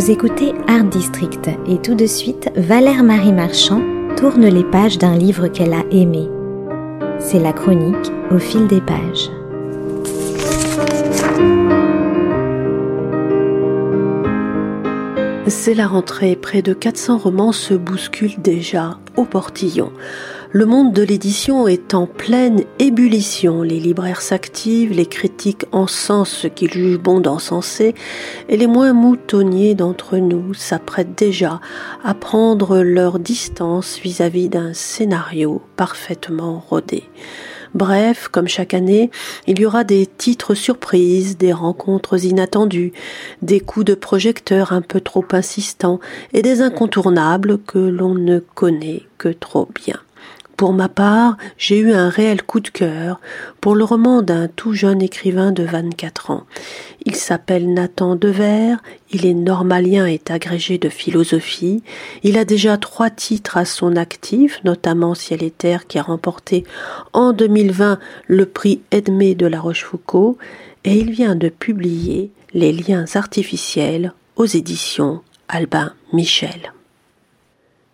Vous écoutez Art District et tout de suite, Valère Marie Marchand tourne les pages d'un livre qu'elle a aimé. C'est la chronique au fil des pages. C'est la rentrée, près de 400 romans se bousculent déjà au portillon. Le monde de l'édition est en pleine ébullition. Les libraires s'activent, les critiques encensent ce qu'ils jugent bon d'encenser, et les moins moutonniers d'entre nous s'apprêtent déjà à prendre leur distance vis-à-vis d'un scénario parfaitement rodé. Bref, comme chaque année, il y aura des titres surprises, des rencontres inattendues, des coups de projecteur un peu trop insistants et des incontournables que l'on ne connaît que trop bien. Pour ma part, j'ai eu un réel coup de cœur pour le roman d'un tout jeune écrivain de 24 ans. Il s'appelle Nathan Dever, il est normalien et agrégé de philosophie. Il a déjà trois titres à son actif, notamment Ciel et Terre qui a remporté en 2020 le prix Edmé de la Rochefoucauld et il vient de publier Les liens artificiels aux éditions Albin Michel.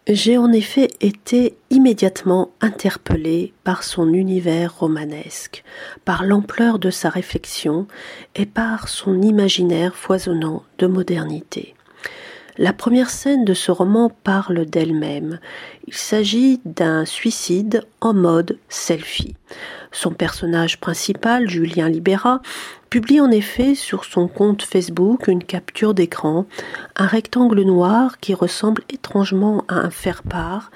J'ai en effet été immédiatement interpellé par son univers romanesque, par l'ampleur de sa réflexion et par son imaginaire foisonnant de modernité. La première scène de ce roman parle d'elle-même. Il s'agit d'un suicide en mode selfie. Son personnage principal, Julien Libera, publie en effet sur son compte Facebook une capture d'écran, un rectangle noir qui ressemble étrangement à un faire-part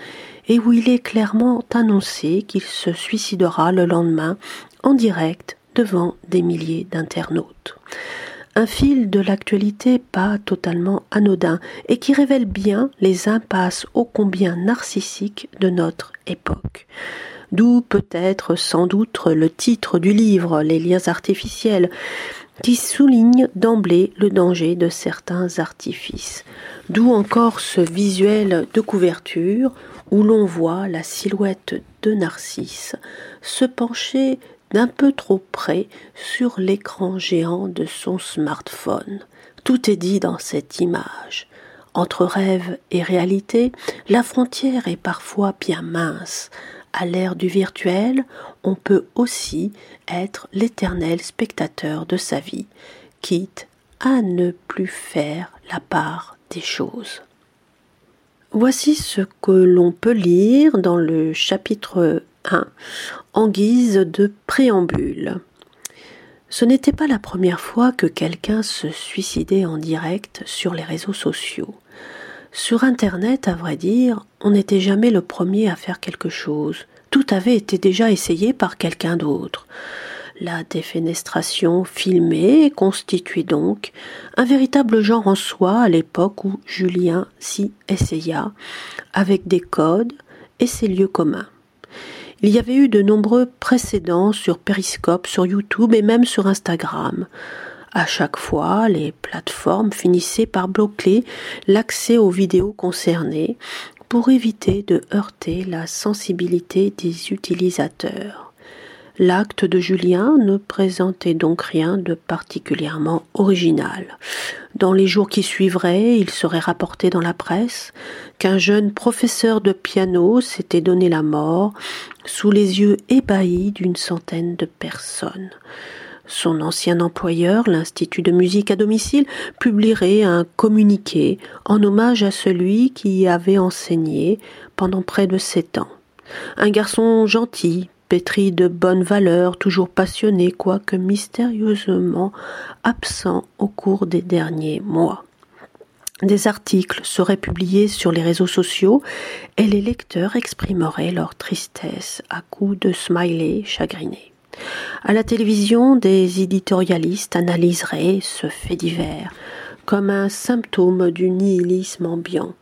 et où il est clairement annoncé qu'il se suicidera le lendemain en direct devant des milliers d'internautes. Un fil de l'actualité pas totalement anodin et qui révèle bien les impasses ô combien narcissiques de notre époque d'où peut-être sans doute le titre du livre Les liens artificiels, qui souligne d'emblée le danger de certains artifices. D'où encore ce visuel de couverture où l'on voit la silhouette de Narcisse se pencher d'un peu trop près sur l'écran géant de son smartphone. Tout est dit dans cette image. Entre rêve et réalité, la frontière est parfois bien mince. À l'ère du virtuel, on peut aussi être l'éternel spectateur de sa vie, quitte à ne plus faire la part des choses. Voici ce que l'on peut lire dans le chapitre 1 en guise de préambule. Ce n'était pas la première fois que quelqu'un se suicidait en direct sur les réseaux sociaux. Sur Internet, à vrai dire, on n'était jamais le premier à faire quelque chose. Tout avait été déjà essayé par quelqu'un d'autre. La défenestration filmée constituait donc un véritable genre en soi à l'époque où Julien s'y essaya, avec des codes et ses lieux communs. Il y avait eu de nombreux précédents sur Periscope, sur YouTube et même sur Instagram. À chaque fois, les plateformes finissaient par bloquer l'accès aux vidéos concernées pour éviter de heurter la sensibilité des utilisateurs. L'acte de Julien ne présentait donc rien de particulièrement original. Dans les jours qui suivraient, il serait rapporté dans la presse qu'un jeune professeur de piano s'était donné la mort sous les yeux ébahis d'une centaine de personnes. Son ancien employeur, l'Institut de musique à domicile, publierait un communiqué en hommage à celui qui y avait enseigné pendant près de sept ans. Un garçon gentil, pétri de bonnes valeurs, toujours passionné, quoique mystérieusement absent au cours des derniers mois. Des articles seraient publiés sur les réseaux sociaux et les lecteurs exprimeraient leur tristesse à coups de smiley chagrinés. À la télévision, des éditorialistes analyseraient ce fait divers comme un symptôme du nihilisme ambiant.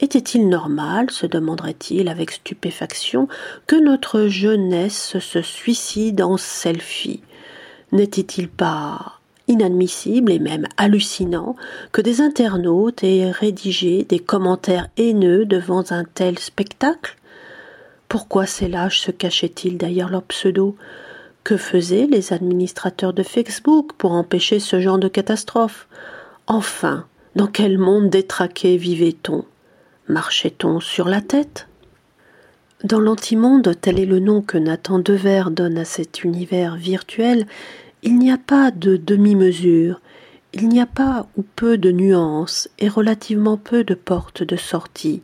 Était-il normal, se demanderait-il avec stupéfaction, que notre jeunesse se suicide en selfie? N'était-il pas inadmissible et même hallucinant que des internautes aient rédigé des commentaires haineux devant un tel spectacle? Pourquoi ces lâches se cachaient-ils derrière leur pseudo? Que faisaient les administrateurs de Facebook pour empêcher ce genre de catastrophe? Enfin, Dans quel monde détraqué vivait-on? Marchait-on sur la tête? Dans l'antimonde, tel est le nom que Nathan Dever donne à cet univers virtuel, il n'y a pas de demi-mesure, il n'y a pas ou peu de nuances et relativement peu de portes de sortie.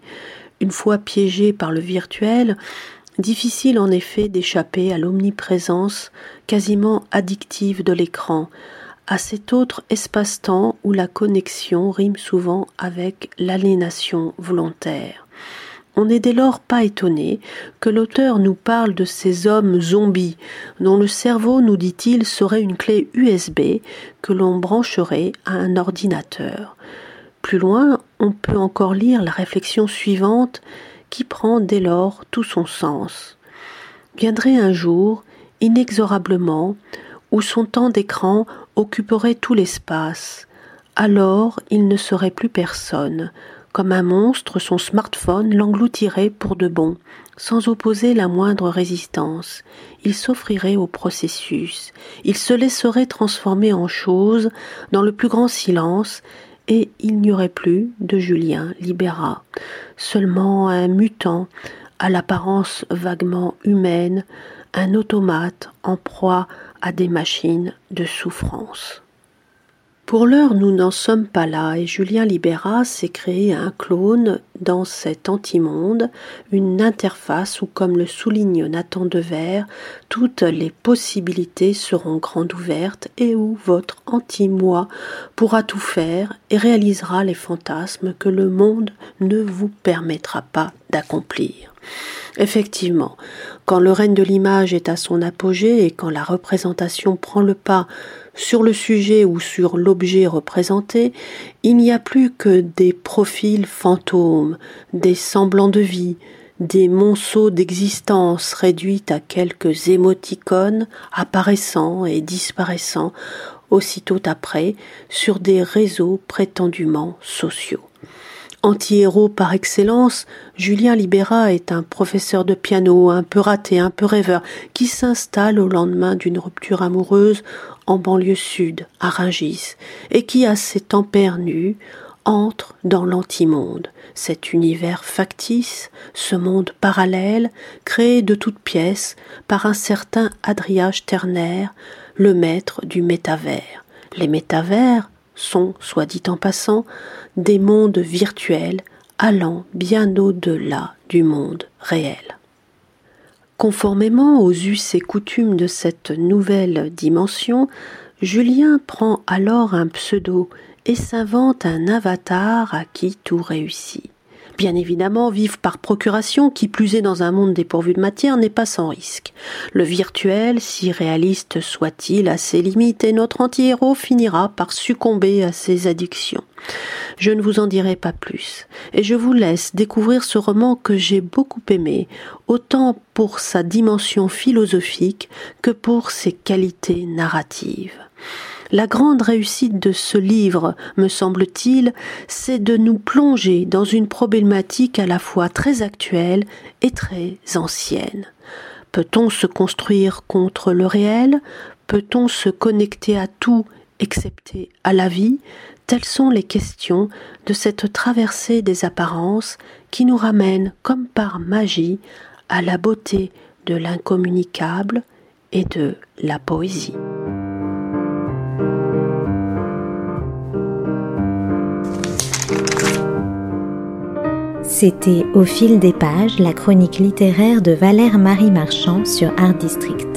Une fois piégé par le virtuel, difficile en effet d'échapper à l'omniprésence quasiment addictive de l'écran, à cet autre espace-temps où la connexion rime souvent avec l'aliénation volontaire. On n'est dès lors pas étonné que l'auteur nous parle de ces hommes zombies dont le cerveau, nous dit-il, serait une clé USB que l'on brancherait à un ordinateur. Plus loin, on peut encore lire la réflexion suivante qui prend dès lors tout son sens. Viendrait un jour, inexorablement, où son temps d'écran occuperait tout l'espace. Alors il ne serait plus personne. Comme un monstre, son smartphone l'engloutirait pour de bon, sans opposer la moindre résistance. Il s'offrirait au processus. Il se laisserait transformer en chose dans le plus grand silence, et il n'y aurait plus de Julien Libéra, seulement un mutant à l'apparence vaguement humaine, un automate en proie à des machines de souffrance. Pour l'heure, nous n'en sommes pas là et Julien Libéra s'est créé un clone dans cet antimonde, une interface où, comme le souligne Nathan Dever, toutes les possibilités seront grandes ouvertes et où votre anti-moi pourra tout faire et réalisera les fantasmes que le monde ne vous permettra pas d'accomplir. Effectivement, quand le règne de l'image est à son apogée et quand la représentation prend le pas sur le sujet ou sur l'objet représenté, il n'y a plus que des profils fantômes, des semblants de vie, des monceaux d'existence réduits à quelques émoticônes apparaissant et disparaissant aussitôt après sur des réseaux prétendument sociaux. Anti-héros par excellence, Julien Libéra est un professeur de piano un peu raté, un peu rêveur, qui s'installe au lendemain d'une rupture amoureuse en banlieue sud, à Rungis, et qui, à ses tempères nus, entre dans l'antimonde, cet univers factice, ce monde parallèle, créé de toutes pièces par un certain Adriage ternaire, le maître du métavers. Les métavers, sont, soit dit en passant, des mondes virtuels allant bien au-delà du monde réel. Conformément aux us et coutumes de cette nouvelle dimension, Julien prend alors un pseudo et s'invente un avatar à qui tout réussit. Bien évidemment, vivre par procuration, qui plus est dans un monde dépourvu de matière, n'est pas sans risque. Le virtuel, si réaliste soit-il, a ses limites et notre anti-héros finira par succomber à ses addictions. Je ne vous en dirai pas plus, et je vous laisse découvrir ce roman que j'ai beaucoup aimé, autant pour sa dimension philosophique que pour ses qualités narratives. La grande réussite de ce livre, me semble-t-il, c'est de nous plonger dans une problématique à la fois très actuelle et très ancienne. Peut-on se construire contre le réel? Peut-on se connecter à tout excepté à la vie Telles sont les questions de cette traversée des apparences qui nous ramène comme par magie à la beauté de l'incommunicable et de la poésie. C'était Au fil des pages, la chronique littéraire de Valère Marie Marchand sur Art District.